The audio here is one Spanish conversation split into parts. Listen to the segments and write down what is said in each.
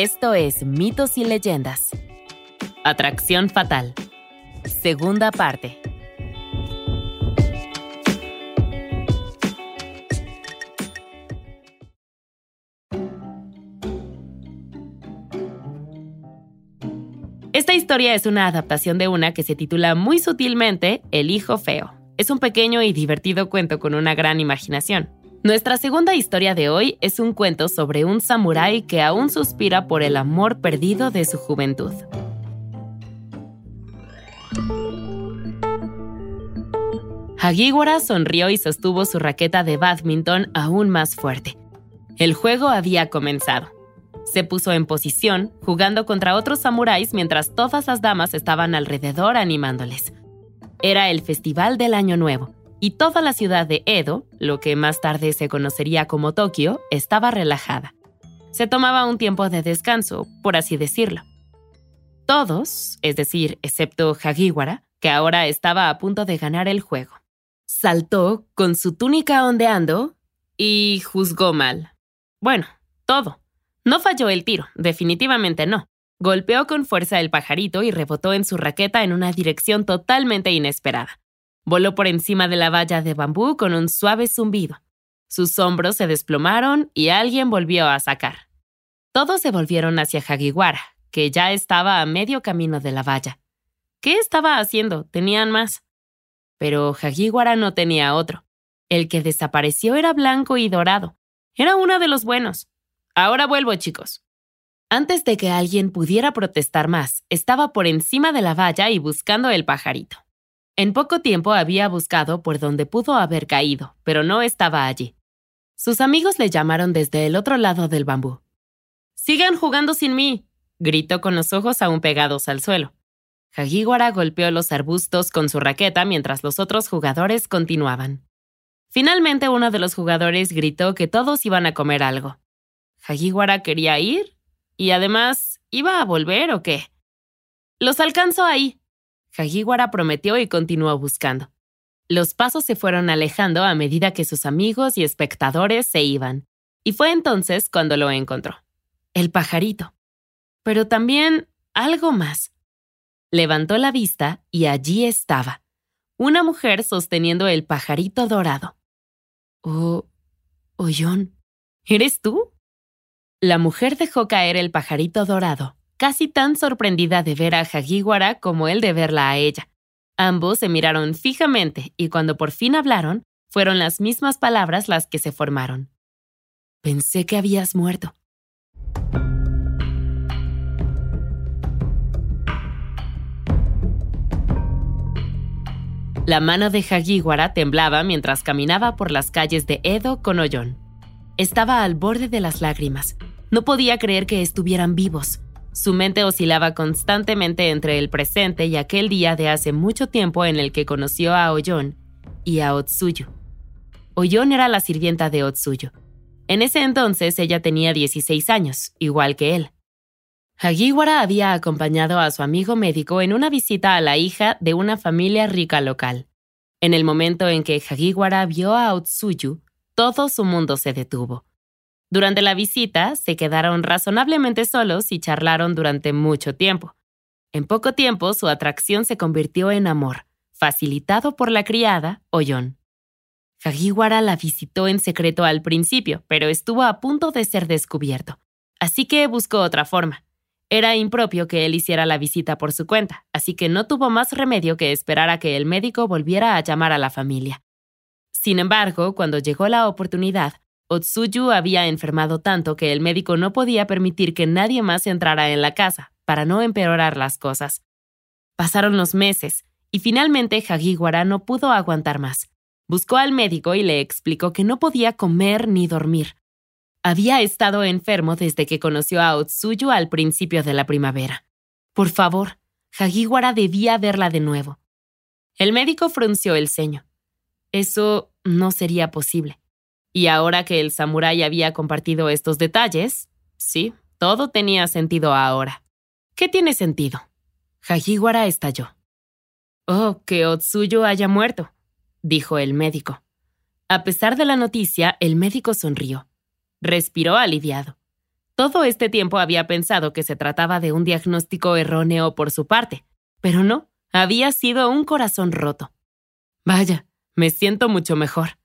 Esto es Mitos y Leyendas. Atracción Fatal. Segunda parte. Esta historia es una adaptación de una que se titula muy sutilmente El Hijo Feo. Es un pequeño y divertido cuento con una gran imaginación. Nuestra segunda historia de hoy es un cuento sobre un samurái que aún suspira por el amor perdido de su juventud. Hagiwara sonrió y sostuvo su raqueta de badminton aún más fuerte. El juego había comenzado. Se puso en posición, jugando contra otros samuráis mientras todas las damas estaban alrededor animándoles. Era el festival del Año Nuevo, y toda la ciudad de Edo, lo que más tarde se conocería como Tokio, estaba relajada. Se tomaba un tiempo de descanso, por así decirlo. Todos, es decir, excepto Hagiwara, que ahora estaba a punto de ganar el juego. Saltó con su túnica ondeando y juzgó mal. Bueno, todo. No falló el tiro, definitivamente no. Golpeó con fuerza el pajarito y rebotó en su raqueta en una dirección totalmente inesperada. Voló por encima de la valla de bambú con un suave zumbido. Sus hombros se desplomaron y alguien volvió a sacar. Todos se volvieron hacia Hagiwara, que ya estaba a medio camino de la valla. ¿Qué estaba haciendo? Tenían más. Pero Hagiwara no tenía otro. El que desapareció era blanco y dorado. Era uno de los buenos. Ahora vuelvo, chicos. Antes de que alguien pudiera protestar más, estaba por encima de la valla y buscando el pajarito. En poco tiempo había buscado por donde pudo haber caído, pero no estaba allí. Sus amigos le llamaron desde el otro lado del bambú. Sigan jugando sin mí, gritó con los ojos aún pegados al suelo. Hagiwara golpeó los arbustos con su raqueta mientras los otros jugadores continuaban. Finalmente uno de los jugadores gritó que todos iban a comer algo. ¿Hagiwara quería ir? ¿Y además iba a volver o qué? Los alcanzo ahí, Hagiwara prometió y continuó buscando. Los pasos se fueron alejando a medida que sus amigos y espectadores se iban, y fue entonces cuando lo encontró. El pajarito. Pero también algo más. Levantó la vista y allí estaba, una mujer sosteniendo el pajarito dorado. Oh, Ollón, ¿eres tú? La mujer dejó caer el pajarito dorado casi tan sorprendida de ver a Hagiwara como él de verla a ella. Ambos se miraron fijamente y cuando por fin hablaron, fueron las mismas palabras las que se formaron. Pensé que habías muerto. La mano de Hagiwara temblaba mientras caminaba por las calles de Edo con Ollón. Estaba al borde de las lágrimas. No podía creer que estuvieran vivos. Su mente oscilaba constantemente entre el presente y aquel día de hace mucho tiempo en el que conoció a Oyon y a Otsuyo. Oyon era la sirvienta de Otsuyo. En ese entonces ella tenía 16 años, igual que él. Hagiwara había acompañado a su amigo médico en una visita a la hija de una familia rica local. En el momento en que Hagiwara vio a Otsuyu, todo su mundo se detuvo. Durante la visita, se quedaron razonablemente solos y charlaron durante mucho tiempo. En poco tiempo, su atracción se convirtió en amor, facilitado por la criada, Oyon. Hagiwara la visitó en secreto al principio, pero estuvo a punto de ser descubierto. Así que buscó otra forma. Era impropio que él hiciera la visita por su cuenta, así que no tuvo más remedio que esperar a que el médico volviera a llamar a la familia. Sin embargo, cuando llegó la oportunidad, Otsuyu había enfermado tanto que el médico no podía permitir que nadie más entrara en la casa, para no empeorar las cosas. Pasaron los meses, y finalmente Hagiwara no pudo aguantar más. Buscó al médico y le explicó que no podía comer ni dormir. Había estado enfermo desde que conoció a Otsuyu al principio de la primavera. Por favor, Hagiwara debía verla de nuevo. El médico frunció el ceño. Eso no sería posible. Y ahora que el samurái había compartido estos detalles, sí, todo tenía sentido ahora. ¿Qué tiene sentido? Hajiwara estalló. Oh, que Otsuyo haya muerto, dijo el médico. A pesar de la noticia, el médico sonrió. Respiró aliviado. Todo este tiempo había pensado que se trataba de un diagnóstico erróneo por su parte, pero no, había sido un corazón roto. Vaya, me siento mucho mejor,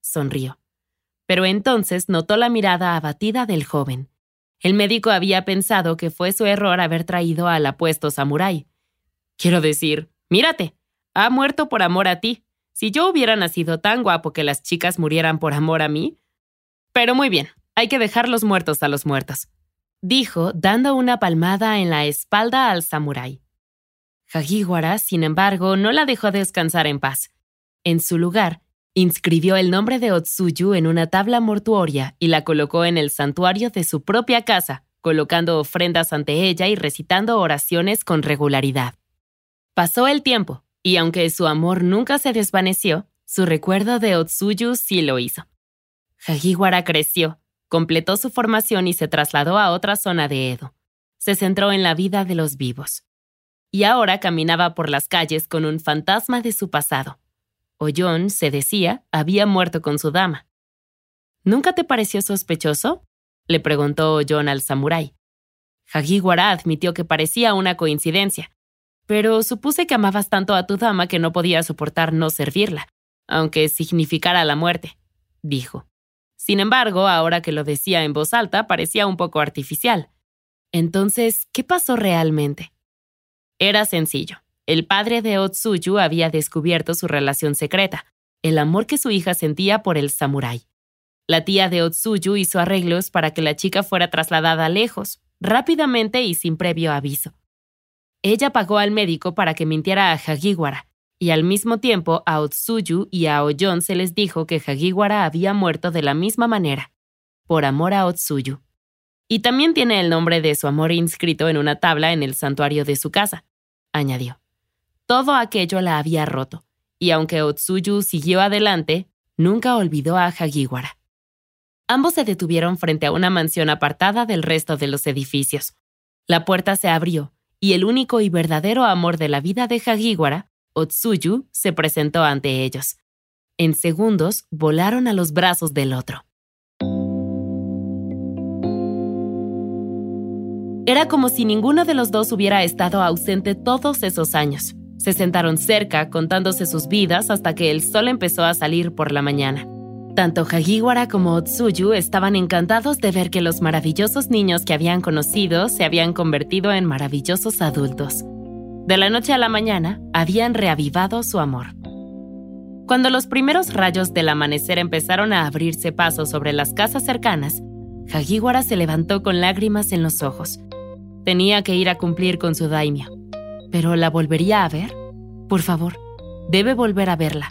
sonrió. Pero entonces notó la mirada abatida del joven. El médico había pensado que fue su error haber traído al apuesto samurái. Quiero decir, mírate, ha muerto por amor a ti. Si yo hubiera nacido tan guapo que las chicas murieran por amor a mí. Pero muy bien, hay que dejar los muertos a los muertos, dijo, dando una palmada en la espalda al samurái. Hagiwara, sin embargo, no la dejó descansar en paz. En su lugar, inscribió el nombre de Otsuyu en una tabla mortuoria y la colocó en el santuario de su propia casa, colocando ofrendas ante ella y recitando oraciones con regularidad. Pasó el tiempo, y aunque su amor nunca se desvaneció, su recuerdo de Otsuyu sí lo hizo. Hagiwara creció, completó su formación y se trasladó a otra zona de Edo. Se centró en la vida de los vivos y ahora caminaba por las calles con un fantasma de su pasado. Ollón, se decía, había muerto con su dama. ¿Nunca te pareció sospechoso? le preguntó Ollón al samurái. Hagiwara admitió que parecía una coincidencia, pero supuse que amabas tanto a tu dama que no podía soportar no servirla, aunque significara la muerte, dijo. Sin embargo, ahora que lo decía en voz alta, parecía un poco artificial. Entonces, ¿qué pasó realmente? Era sencillo. El padre de Otsuyu había descubierto su relación secreta, el amor que su hija sentía por el samurái. La tía de Otsuyu hizo arreglos para que la chica fuera trasladada lejos, rápidamente y sin previo aviso. Ella pagó al médico para que mintiera a Hagiwara, y al mismo tiempo a Otsuyu y a Oyon se les dijo que Hagiwara había muerto de la misma manera, por amor a Otsuyu. Y también tiene el nombre de su amor inscrito en una tabla en el santuario de su casa, añadió. Todo aquello la había roto, y aunque Otsuyu siguió adelante, nunca olvidó a Hagiwara. Ambos se detuvieron frente a una mansión apartada del resto de los edificios. La puerta se abrió, y el único y verdadero amor de la vida de Hagiwara, Otsuyu, se presentó ante ellos. En segundos volaron a los brazos del otro. Era como si ninguno de los dos hubiera estado ausente todos esos años. Se sentaron cerca, contándose sus vidas hasta que el sol empezó a salir por la mañana. Tanto Hagiwara como Otsuyu estaban encantados de ver que los maravillosos niños que habían conocido se habían convertido en maravillosos adultos. De la noche a la mañana, habían reavivado su amor. Cuando los primeros rayos del amanecer empezaron a abrirse paso sobre las casas cercanas, Hagiwara se levantó con lágrimas en los ojos. Tenía que ir a cumplir con su daimyo. ¿Pero la volvería a ver? Por favor, debe volver a verla.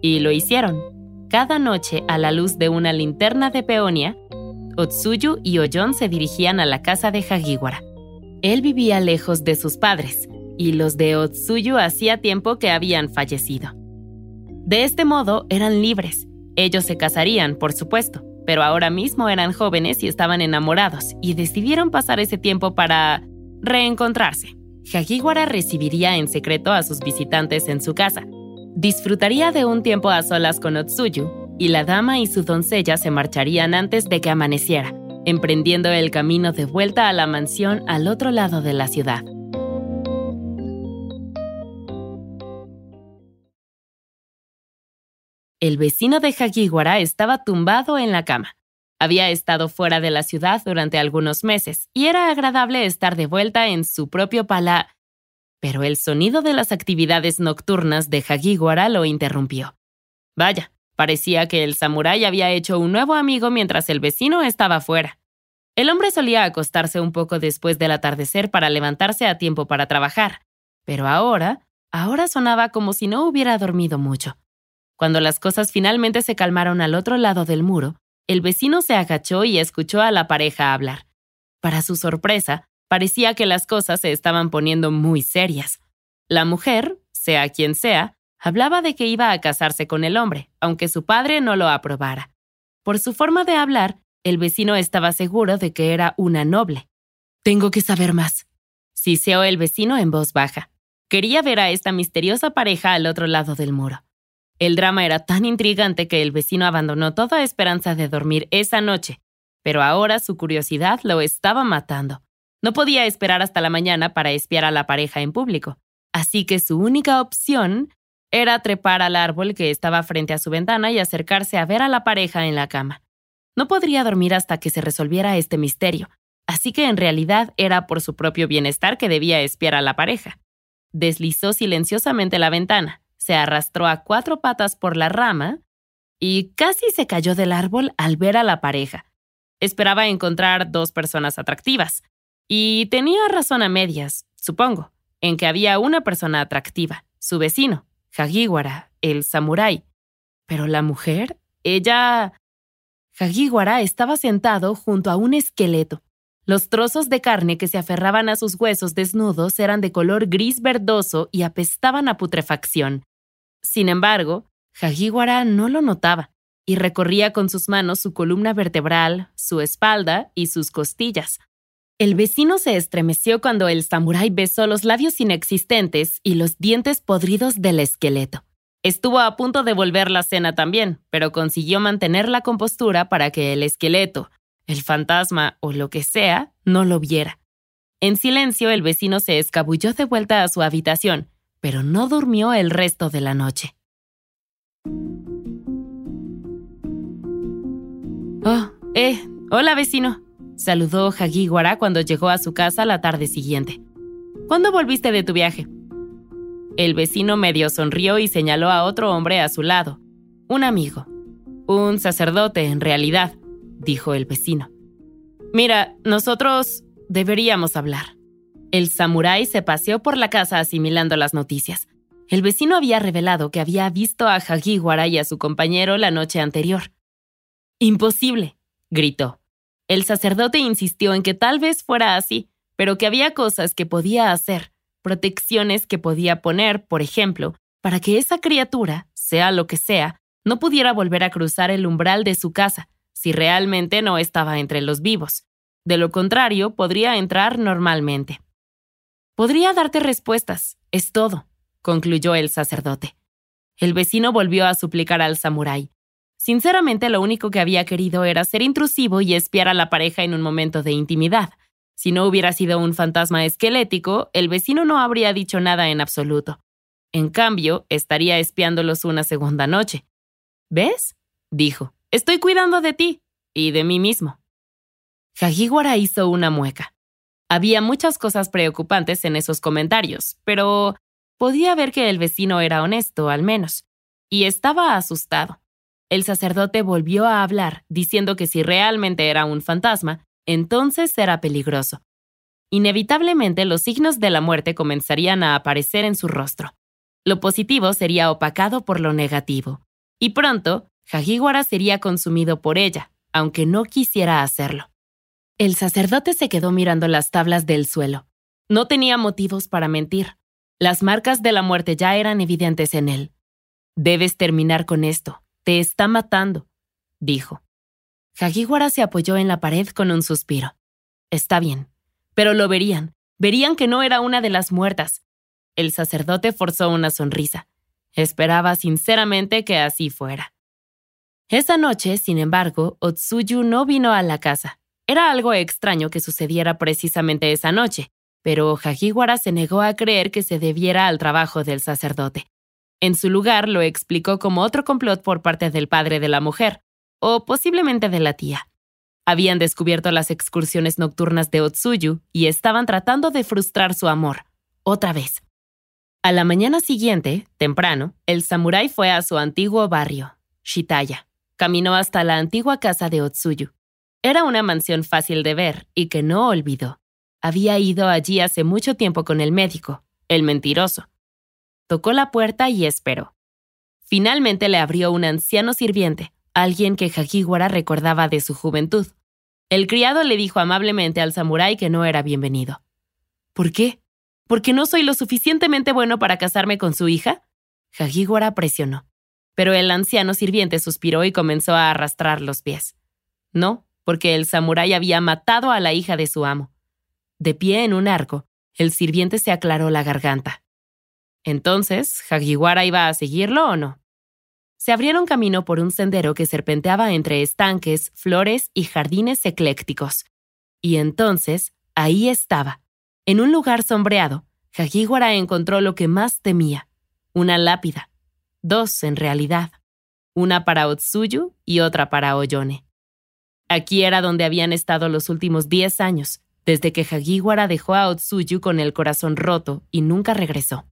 Y lo hicieron. Cada noche, a la luz de una linterna de peonia, Otsuyu y Oyon se dirigían a la casa de Hagiwara. Él vivía lejos de sus padres, y los de Otsuyu hacía tiempo que habían fallecido. De este modo, eran libres. Ellos se casarían, por supuesto, pero ahora mismo eran jóvenes y estaban enamorados y decidieron pasar ese tiempo para reencontrarse. Hagiwara recibiría en secreto a sus visitantes en su casa. Disfrutaría de un tiempo a solas con Otsuyu y la dama y su doncella se marcharían antes de que amaneciera, emprendiendo el camino de vuelta a la mansión al otro lado de la ciudad. El vecino de Hagiwara estaba tumbado en la cama. Había estado fuera de la ciudad durante algunos meses y era agradable estar de vuelta en su propio pala. Pero el sonido de las actividades nocturnas de Hagiwara lo interrumpió. Vaya, parecía que el samurái había hecho un nuevo amigo mientras el vecino estaba fuera. El hombre solía acostarse un poco después del atardecer para levantarse a tiempo para trabajar, pero ahora, ahora sonaba como si no hubiera dormido mucho. Cuando las cosas finalmente se calmaron al otro lado del muro, el vecino se agachó y escuchó a la pareja hablar. Para su sorpresa, parecía que las cosas se estaban poniendo muy serias. La mujer, sea quien sea, hablaba de que iba a casarse con el hombre, aunque su padre no lo aprobara. Por su forma de hablar, el vecino estaba seguro de que era una noble. Tengo que saber más, siseó el vecino en voz baja. Quería ver a esta misteriosa pareja al otro lado del muro. El drama era tan intrigante que el vecino abandonó toda esperanza de dormir esa noche, pero ahora su curiosidad lo estaba matando. No podía esperar hasta la mañana para espiar a la pareja en público, así que su única opción era trepar al árbol que estaba frente a su ventana y acercarse a ver a la pareja en la cama. No podría dormir hasta que se resolviera este misterio, así que en realidad era por su propio bienestar que debía espiar a la pareja. Deslizó silenciosamente la ventana, se arrastró a cuatro patas por la rama y casi se cayó del árbol al ver a la pareja. Esperaba encontrar dos personas atractivas, y tenía razón a medias, supongo, en que había una persona atractiva, su vecino, Hagiwara, el samurái. Pero la mujer, ella... Hagiwara estaba sentado junto a un esqueleto. Los trozos de carne que se aferraban a sus huesos desnudos eran de color gris verdoso y apestaban a putrefacción. Sin embargo, Hagiwara no lo notaba y recorría con sus manos su columna vertebral, su espalda y sus costillas. El vecino se estremeció cuando el samurái besó los labios inexistentes y los dientes podridos del esqueleto. Estuvo a punto de volver la cena también, pero consiguió mantener la compostura para que el esqueleto, el fantasma o lo que sea, no lo viera. En silencio, el vecino se escabulló de vuelta a su habitación, pero no durmió el resto de la noche. Oh, eh, hola vecino, saludó Hagiwara cuando llegó a su casa la tarde siguiente. ¿Cuándo volviste de tu viaje? El vecino medio sonrió y señaló a otro hombre a su lado. Un amigo. Un sacerdote, en realidad, dijo el vecino. Mira, nosotros deberíamos hablar. El samurái se paseó por la casa asimilando las noticias. El vecino había revelado que había visto a Hagiwara y a su compañero la noche anterior. Imposible, gritó. El sacerdote insistió en que tal vez fuera así, pero que había cosas que podía hacer, protecciones que podía poner, por ejemplo, para que esa criatura, sea lo que sea, no pudiera volver a cruzar el umbral de su casa, si realmente no estaba entre los vivos. De lo contrario, podría entrar normalmente. Podría darte respuestas, es todo, concluyó el sacerdote. El vecino volvió a suplicar al samurái, Sinceramente, lo único que había querido era ser intrusivo y espiar a la pareja en un momento de intimidad. Si no hubiera sido un fantasma esquelético, el vecino no habría dicho nada en absoluto. En cambio, estaría espiándolos una segunda noche. ¿Ves? dijo. Estoy cuidando de ti y de mí mismo. Hagiwara hizo una mueca. Había muchas cosas preocupantes en esos comentarios, pero podía ver que el vecino era honesto, al menos, y estaba asustado. El sacerdote volvió a hablar, diciendo que si realmente era un fantasma, entonces era peligroso. Inevitablemente los signos de la muerte comenzarían a aparecer en su rostro. Lo positivo sería opacado por lo negativo. Y pronto, Hagiwara sería consumido por ella, aunque no quisiera hacerlo. El sacerdote se quedó mirando las tablas del suelo. No tenía motivos para mentir. Las marcas de la muerte ya eran evidentes en él. Debes terminar con esto, te está matando, dijo. Hagiwara se apoyó en la pared con un suspiro. Está bien, pero lo verían. Verían que no era una de las muertas. El sacerdote forzó una sonrisa. Esperaba sinceramente que así fuera. Esa noche, sin embargo, Otsuyu no vino a la casa. Era algo extraño que sucediera precisamente esa noche, pero Hagiwara se negó a creer que se debiera al trabajo del sacerdote. En su lugar lo explicó como otro complot por parte del padre de la mujer, o posiblemente de la tía. Habían descubierto las excursiones nocturnas de Otsuyu y estaban tratando de frustrar su amor, otra vez. A la mañana siguiente, temprano, el samurái fue a su antiguo barrio, Shitaya. Caminó hasta la antigua casa de Otsuyu. Era una mansión fácil de ver y que no olvidó. Había ido allí hace mucho tiempo con el médico, el mentiroso, Tocó la puerta y esperó. Finalmente le abrió un anciano sirviente, alguien que Hagiwara recordaba de su juventud. El criado le dijo amablemente al samurái que no era bienvenido. ¿Por qué? ¿Porque no soy lo suficientemente bueno para casarme con su hija? Hagiwara presionó. Pero el anciano sirviente suspiró y comenzó a arrastrar los pies. No, porque el samurái había matado a la hija de su amo. De pie en un arco, el sirviente se aclaró la garganta. Entonces, ¿Hagiwara iba a seguirlo o no? se abrieron camino por un sendero que serpenteaba entre estanques, flores y jardines eclécticos. Y entonces, ahí estaba, en un lugar sombreado, Hagiwara encontró lo que más temía, una lápida. Dos, en realidad. Una para Otsuyu y otra para Oyone. Aquí era donde habían estado los últimos diez años, desde que Hagiwara dejó a Otsuyu con el corazón roto y nunca regresó.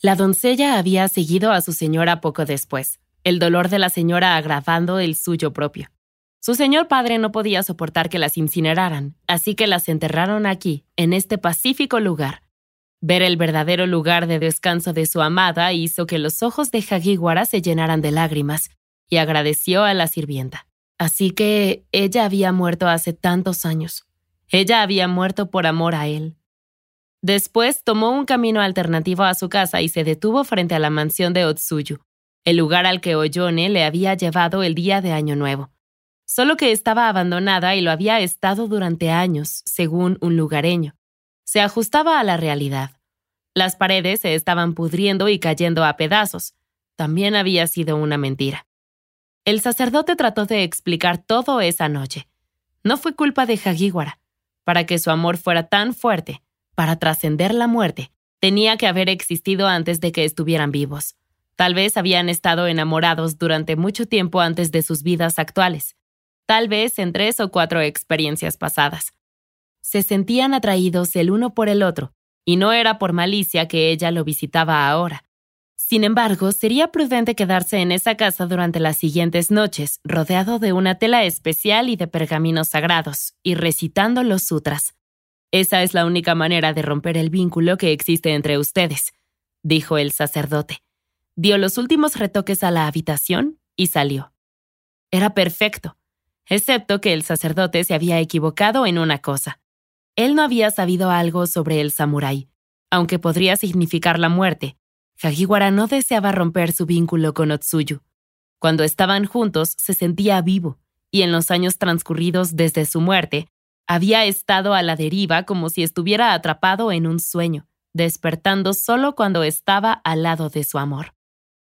La doncella había seguido a su señora poco después, el dolor de la señora agravando el suyo propio. Su señor padre no podía soportar que las incineraran, así que las enterraron aquí, en este pacífico lugar. Ver el verdadero lugar de descanso de su amada hizo que los ojos de Hagiwara se llenaran de lágrimas, y agradeció a la sirvienta. Así que ella había muerto hace tantos años. Ella había muerto por amor a él. Después tomó un camino alternativo a su casa y se detuvo frente a la mansión de Otsuyu, el lugar al que Oyone le había llevado el día de Año Nuevo. Solo que estaba abandonada y lo había estado durante años, según un lugareño. Se ajustaba a la realidad. Las paredes se estaban pudriendo y cayendo a pedazos. También había sido una mentira. El sacerdote trató de explicar todo esa noche. No fue culpa de Hagiwara. Para que su amor fuera tan fuerte, para trascender la muerte, tenía que haber existido antes de que estuvieran vivos. Tal vez habían estado enamorados durante mucho tiempo antes de sus vidas actuales, tal vez en tres o cuatro experiencias pasadas. Se sentían atraídos el uno por el otro, y no era por malicia que ella lo visitaba ahora. Sin embargo, sería prudente quedarse en esa casa durante las siguientes noches, rodeado de una tela especial y de pergaminos sagrados, y recitando los sutras. Esa es la única manera de romper el vínculo que existe entre ustedes, dijo el sacerdote. Dio los últimos retoques a la habitación y salió. Era perfecto, excepto que el sacerdote se había equivocado en una cosa. Él no había sabido algo sobre el samurái, aunque podría significar la muerte. Hagiwara no deseaba romper su vínculo con Otsuyu. Cuando estaban juntos se sentía vivo, y en los años transcurridos desde su muerte, había estado a la deriva como si estuviera atrapado en un sueño, despertando solo cuando estaba al lado de su amor.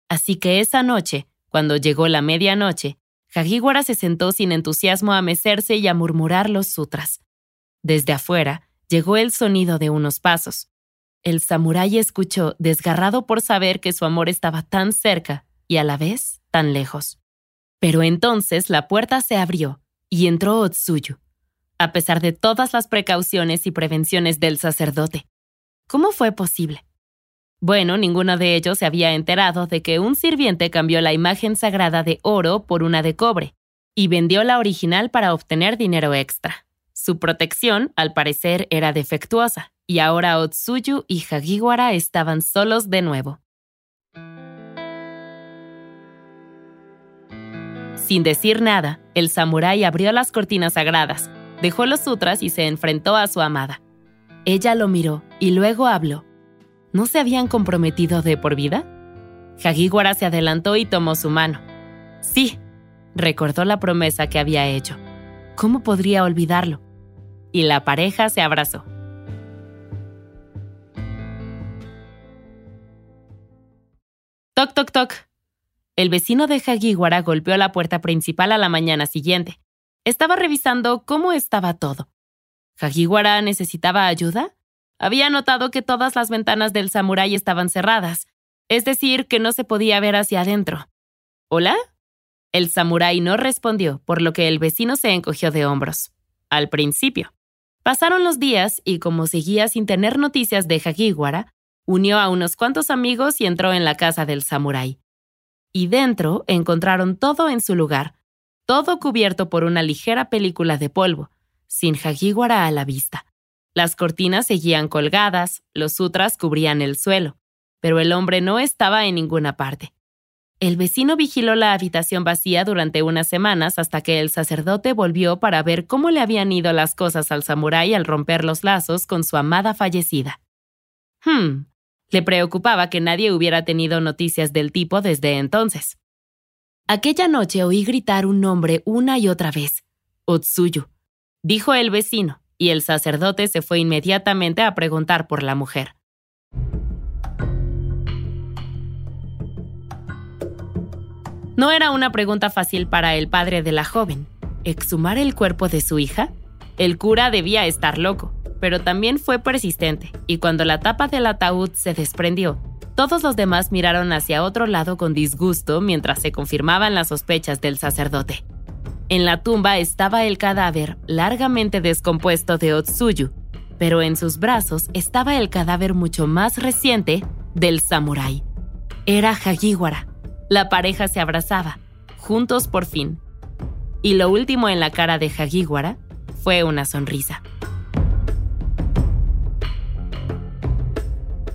Así que esa noche, cuando llegó la medianoche, Hagiwara se sentó sin entusiasmo a mecerse y a murmurar los sutras. Desde afuera llegó el sonido de unos pasos. El samurái escuchó, desgarrado por saber que su amor estaba tan cerca y a la vez tan lejos. Pero entonces la puerta se abrió y entró Otsuyu a pesar de todas las precauciones y prevenciones del sacerdote. ¿Cómo fue posible? Bueno, ninguno de ellos se había enterado de que un sirviente cambió la imagen sagrada de oro por una de cobre y vendió la original para obtener dinero extra. Su protección, al parecer, era defectuosa, y ahora Otsuyu y Hagiwara estaban solos de nuevo. Sin decir nada, el samurái abrió las cortinas sagradas, dejó los sutras y se enfrentó a su amada. Ella lo miró y luego habló. ¿No se habían comprometido de por vida? Hagiwara se adelantó y tomó su mano. Sí, recordó la promesa que había hecho. ¿Cómo podría olvidarlo? Y la pareja se abrazó. Toc, toc, toc. El vecino de Hagiwara golpeó la puerta principal a la mañana siguiente. Estaba revisando cómo estaba todo. ¿Hagiwara necesitaba ayuda? Había notado que todas las ventanas del samurái estaban cerradas, es decir, que no se podía ver hacia adentro. ¿Hola? El samurái no respondió, por lo que el vecino se encogió de hombros. Al principio. Pasaron los días y como seguía sin tener noticias de Hagiwara, unió a unos cuantos amigos y entró en la casa del samurái. Y dentro encontraron todo en su lugar, todo cubierto por una ligera película de polvo, sin Hagiwara a la vista. Las cortinas seguían colgadas, los sutras cubrían el suelo, pero el hombre no estaba en ninguna parte. El vecino vigiló la habitación vacía durante unas semanas hasta que el sacerdote volvió para ver cómo le habían ido las cosas al samurái al romper los lazos con su amada fallecida. Hmm, le preocupaba que nadie hubiera tenido noticias del tipo desde entonces. Aquella noche oí gritar un nombre una y otra vez. Otsuyu, dijo el vecino, y el sacerdote se fue inmediatamente a preguntar por la mujer. No era una pregunta fácil para el padre de la joven. ¿Exhumar el cuerpo de su hija? El cura debía estar loco, pero también fue persistente, y cuando la tapa del ataúd se desprendió, todos los demás miraron hacia otro lado con disgusto mientras se confirmaban las sospechas del sacerdote. En la tumba estaba el cadáver largamente descompuesto de Otsuyu, pero en sus brazos estaba el cadáver mucho más reciente del samurái. Era Hagiwara. La pareja se abrazaba, juntos por fin. Y lo último en la cara de Hagiwara fue una sonrisa.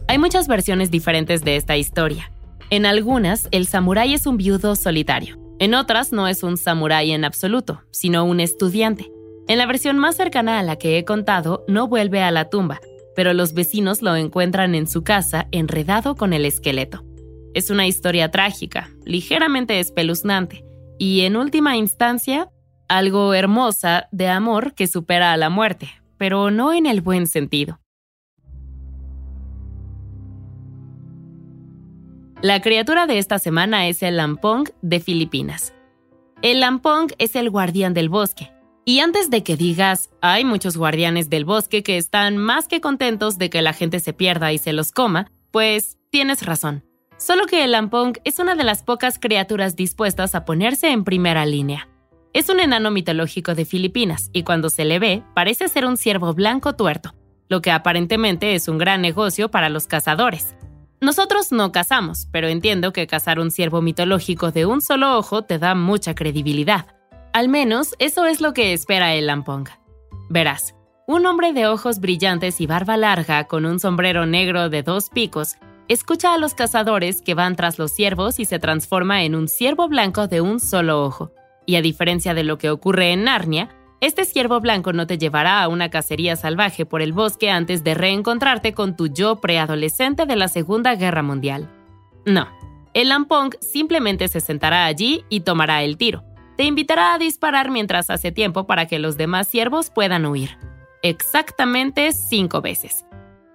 Hay muchas versiones diferentes de esta historia. En algunas, el samurái es un viudo solitario. En otras, no es un samurái en absoluto, sino un estudiante. En la versión más cercana a la que he contado, no vuelve a la tumba, pero los vecinos lo encuentran en su casa enredado con el esqueleto. Es una historia trágica, ligeramente espeluznante, y en última instancia, algo hermosa de amor que supera a la muerte, pero no en el buen sentido. La criatura de esta semana es el lampong de Filipinas. El lampong es el guardián del bosque. Y antes de que digas, hay muchos guardianes del bosque que están más que contentos de que la gente se pierda y se los coma, pues tienes razón. Solo que el lampong es una de las pocas criaturas dispuestas a ponerse en primera línea. Es un enano mitológico de Filipinas y cuando se le ve parece ser un ciervo blanco tuerto, lo que aparentemente es un gran negocio para los cazadores. Nosotros no cazamos, pero entiendo que cazar un ciervo mitológico de un solo ojo te da mucha credibilidad. Al menos eso es lo que espera el Lampong. Verás, un hombre de ojos brillantes y barba larga con un sombrero negro de dos picos escucha a los cazadores que van tras los ciervos y se transforma en un ciervo blanco de un solo ojo. Y a diferencia de lo que ocurre en Narnia, este ciervo blanco no te llevará a una cacería salvaje por el bosque antes de reencontrarte con tu yo preadolescente de la Segunda Guerra Mundial. No, el Lampong simplemente se sentará allí y tomará el tiro. Te invitará a disparar mientras hace tiempo para que los demás ciervos puedan huir. Exactamente cinco veces.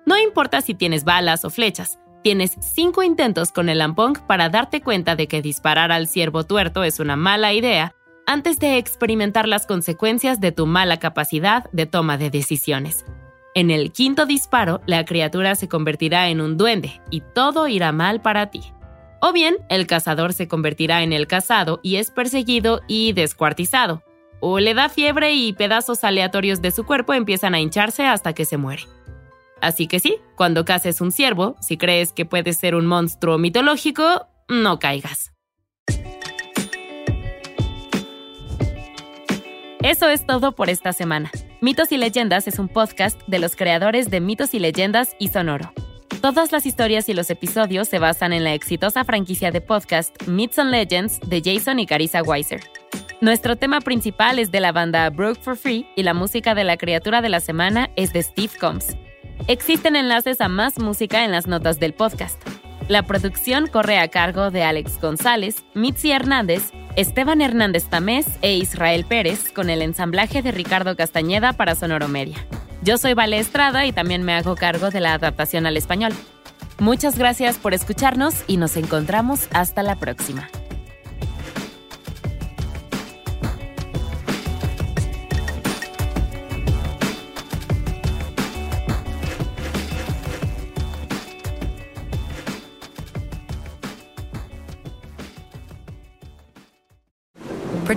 No importa si tienes balas o flechas, tienes cinco intentos con el Lampong para darte cuenta de que disparar al ciervo tuerto es una mala idea antes de experimentar las consecuencias de tu mala capacidad de toma de decisiones. En el quinto disparo, la criatura se convertirá en un duende y todo irá mal para ti. O bien, el cazador se convertirá en el cazado y es perseguido y descuartizado. O le da fiebre y pedazos aleatorios de su cuerpo empiezan a hincharse hasta que se muere. Así que sí, cuando caces un ciervo, si crees que puede ser un monstruo mitológico, no caigas. Eso es todo por esta semana. Mitos y Leyendas es un podcast de los creadores de Mitos y Leyendas y Sonoro. Todas las historias y los episodios se basan en la exitosa franquicia de podcast Myths and Legends de Jason y Carissa Weiser. Nuestro tema principal es de la banda Broke for Free y la música de la criatura de la semana es de Steve Combs. Existen enlaces a más música en las notas del podcast. La producción corre a cargo de Alex González, Mitzi Hernández, Esteban Hernández Tamés e Israel Pérez con el ensamblaje de Ricardo Castañeda para Sonoro Media. Yo soy Vale Estrada y también me hago cargo de la adaptación al español. Muchas gracias por escucharnos y nos encontramos hasta la próxima.